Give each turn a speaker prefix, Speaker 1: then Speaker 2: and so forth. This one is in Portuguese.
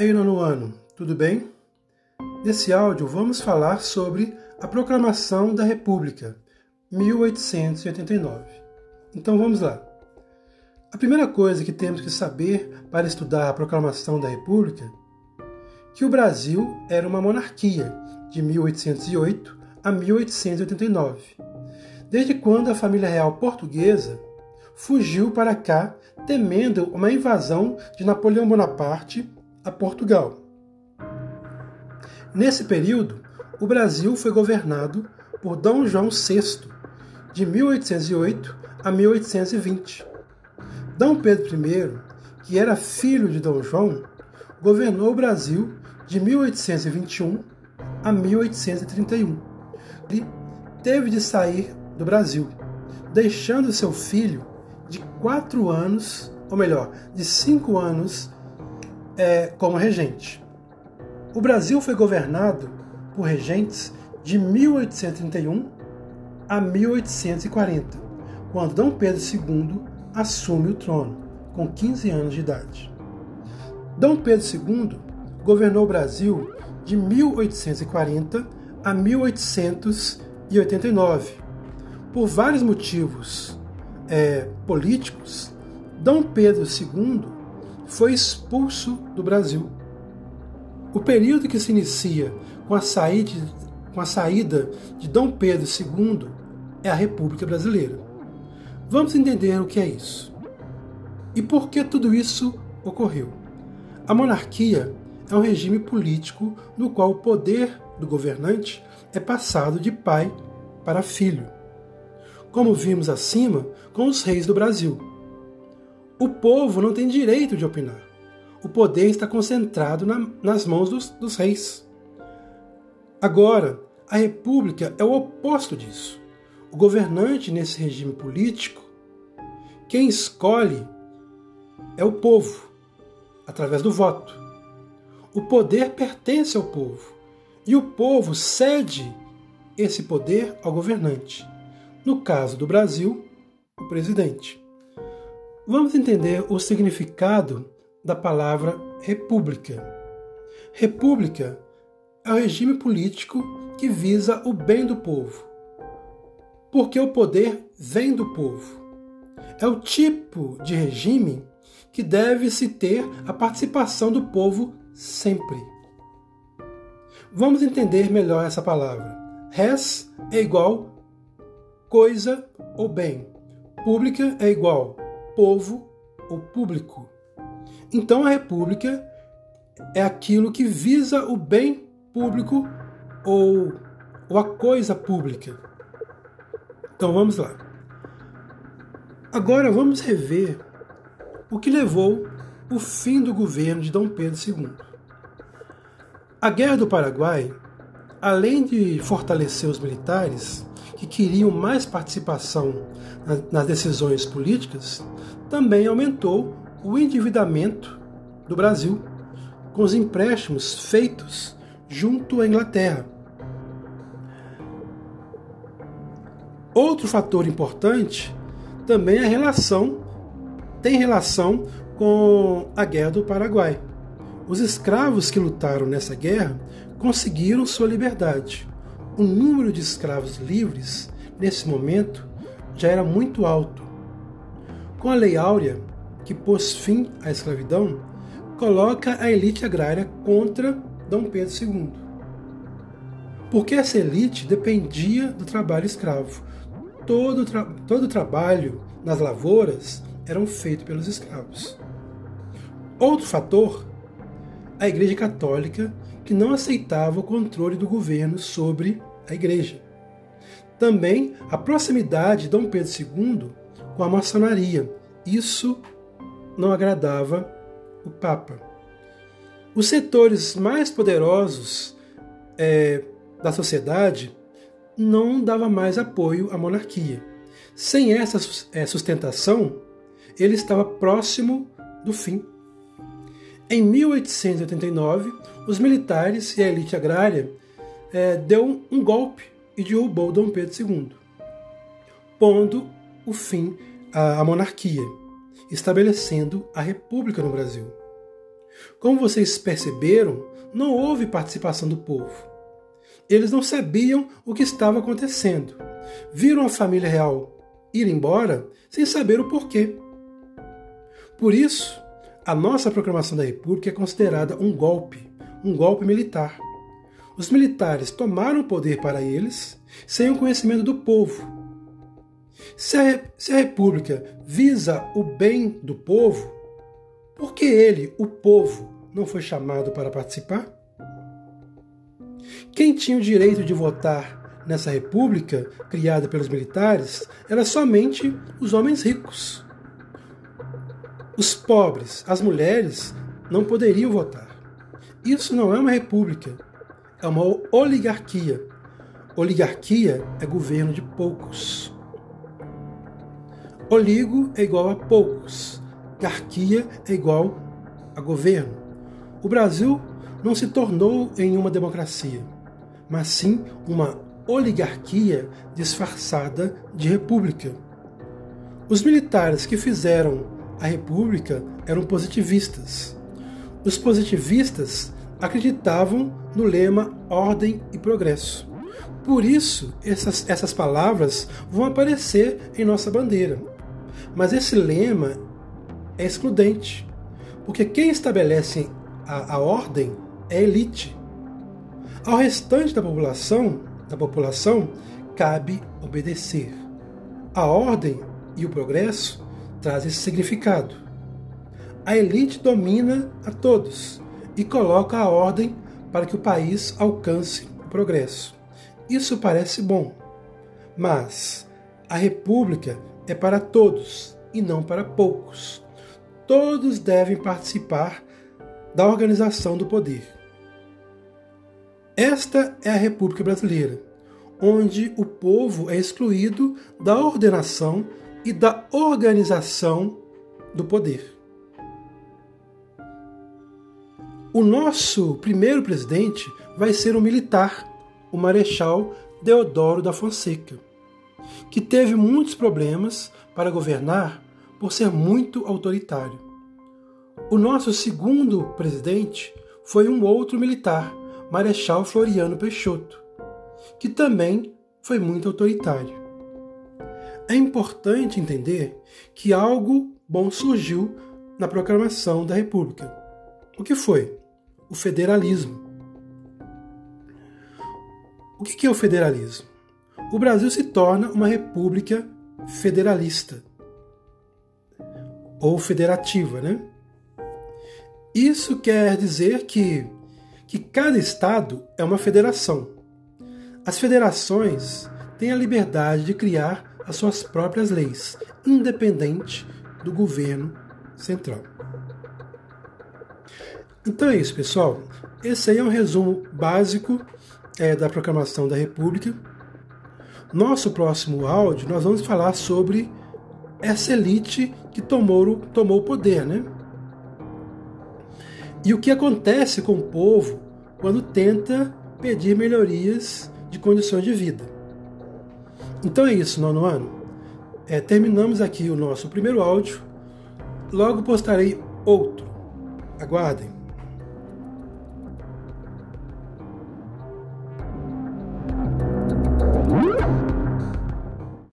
Speaker 1: Ei, nono ano, tudo bem? Nesse áudio vamos falar sobre a Proclamação da República, 1889. Então vamos lá. A primeira coisa que temos que saber para estudar a Proclamação da República que o Brasil era uma monarquia de 1808 a 1889, desde quando a família real portuguesa fugiu para cá temendo uma invasão de Napoleão Bonaparte a Portugal. Nesse período, o Brasil foi governado por Dom João VI, de 1808 a 1820. Dom Pedro I, que era filho de Dom João, governou o Brasil de 1821 a 1831. E teve de sair do Brasil, deixando seu filho de quatro anos, ou melhor, de cinco anos, é, como regente. O Brasil foi governado por regentes de 1831 a 1840, quando Dom Pedro II assume o trono, com 15 anos de idade. Dom Pedro II governou o Brasil de 1840 a 1889, por vários motivos, é, políticos, Dom Pedro II foi expulso do Brasil. O período que se inicia com a saída, com a saída de Dom Pedro II é a República Brasileira. Vamos entender o que é isso. E por que tudo isso ocorreu? A monarquia é um regime político no qual o poder do governante é passado de pai para filho como vimos acima com os reis do Brasil. O povo não tem direito de opinar. O poder está concentrado na, nas mãos dos, dos reis. Agora, a república é o oposto disso. O governante nesse regime político, quem escolhe é o povo, através do voto. O poder pertence ao povo e o povo cede esse poder ao governante no caso do Brasil, o presidente. Vamos entender o significado da palavra república. República é o regime político que visa o bem do povo, porque o poder vem do povo. É o tipo de regime que deve-se ter a participação do povo sempre. Vamos entender melhor essa palavra. Res é igual coisa ou bem. Pública é igual povo ou público. Então a república é aquilo que visa o bem público ou, ou a coisa pública. Então vamos lá. Agora vamos rever o que levou o fim do governo de Dom Pedro II. A Guerra do Paraguai, além de fortalecer os militares, que queriam mais participação nas decisões políticas, também aumentou o endividamento do Brasil, com os empréstimos feitos junto à Inglaterra. Outro fator importante também é a relação tem relação com a Guerra do Paraguai. Os escravos que lutaram nessa guerra conseguiram sua liberdade o número de escravos livres, nesse momento, já era muito alto. Com a Lei Áurea, que pôs fim à escravidão, coloca a elite agrária contra Dom Pedro II. Porque essa elite dependia do trabalho escravo. Todo, tra todo o trabalho nas lavouras eram feito pelos escravos. Outro fator, a Igreja Católica, que não aceitava o controle do governo sobre a igreja. Também a proximidade de Dom Pedro II com a maçonaria. Isso não agradava o Papa. Os setores mais poderosos é, da sociedade não dava mais apoio à monarquia. Sem essa sustentação, ele estava próximo do fim. Em 1889, os militares e a elite agrária é, deu um golpe e derrubou Dom Pedro II, pondo o fim à, à monarquia, estabelecendo a república no Brasil. Como vocês perceberam, não houve participação do povo. Eles não sabiam o que estava acontecendo. Viram a família real ir embora sem saber o porquê. Por isso, a nossa proclamação da República é considerada um golpe, um golpe militar. Os militares tomaram o poder para eles sem o conhecimento do povo. Se a, se a República visa o bem do povo, por que ele, o povo, não foi chamado para participar? Quem tinha o direito de votar nessa república criada pelos militares era somente os homens ricos. Os pobres, as mulheres, não poderiam votar. Isso não é uma república, é uma oligarquia. Oligarquia é governo de poucos. Oligo é igual a poucos. Garquia é igual a governo. O Brasil não se tornou em uma democracia, mas sim uma oligarquia disfarçada de república. Os militares que fizeram a república eram positivistas. Os positivistas acreditavam no lema ordem e progresso. Por isso, essas, essas palavras vão aparecer em nossa bandeira. Mas esse lema é excludente, porque quem estabelece a, a ordem é a elite. Ao restante da população, da população cabe obedecer. A ordem e o progresso trazem esse significado. A elite domina a todos e coloca a ordem para que o país alcance o progresso. Isso parece bom, mas a república é para todos e não para poucos. Todos devem participar da organização do poder. Esta é a República Brasileira, onde o povo é excluído da ordenação e da organização do poder. O nosso primeiro presidente vai ser um militar, o Marechal Deodoro da Fonseca, que teve muitos problemas para governar por ser muito autoritário. O nosso segundo presidente foi um outro militar, Marechal Floriano Peixoto, que também foi muito autoritário. É importante entender que algo bom surgiu na proclamação da República. O que foi? O federalismo. O que é o federalismo? O Brasil se torna uma república federalista ou federativa, né? Isso quer dizer que, que cada estado é uma federação. As federações têm a liberdade de criar as suas próprias leis, independente do governo central. Então é isso, pessoal. Esse aí é um resumo básico é, da proclamação da República. Nosso próximo áudio, nós vamos falar sobre essa elite que tomou, tomou o poder, né? E o que acontece com o povo quando tenta pedir melhorias de condições de vida. Então é isso, nono ano. É, terminamos aqui o nosso primeiro áudio. Logo postarei outro. Aguardem.